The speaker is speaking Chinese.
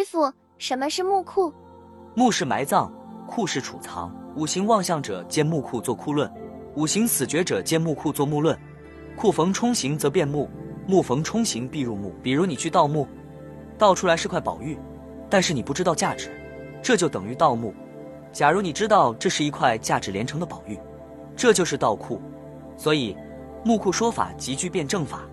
师傅，什么是墓库？墓是埋葬，库是储藏。五行旺相者见墓库做库论，五行死绝者见墓库做墓论。库逢冲刑则变墓，墓逢冲刑必入墓。比如你去盗墓，盗出来是块宝玉，但是你不知道价值，这就等于盗墓。假如你知道这是一块价值连城的宝玉，这就是盗库。所以墓库说法极具辩证法。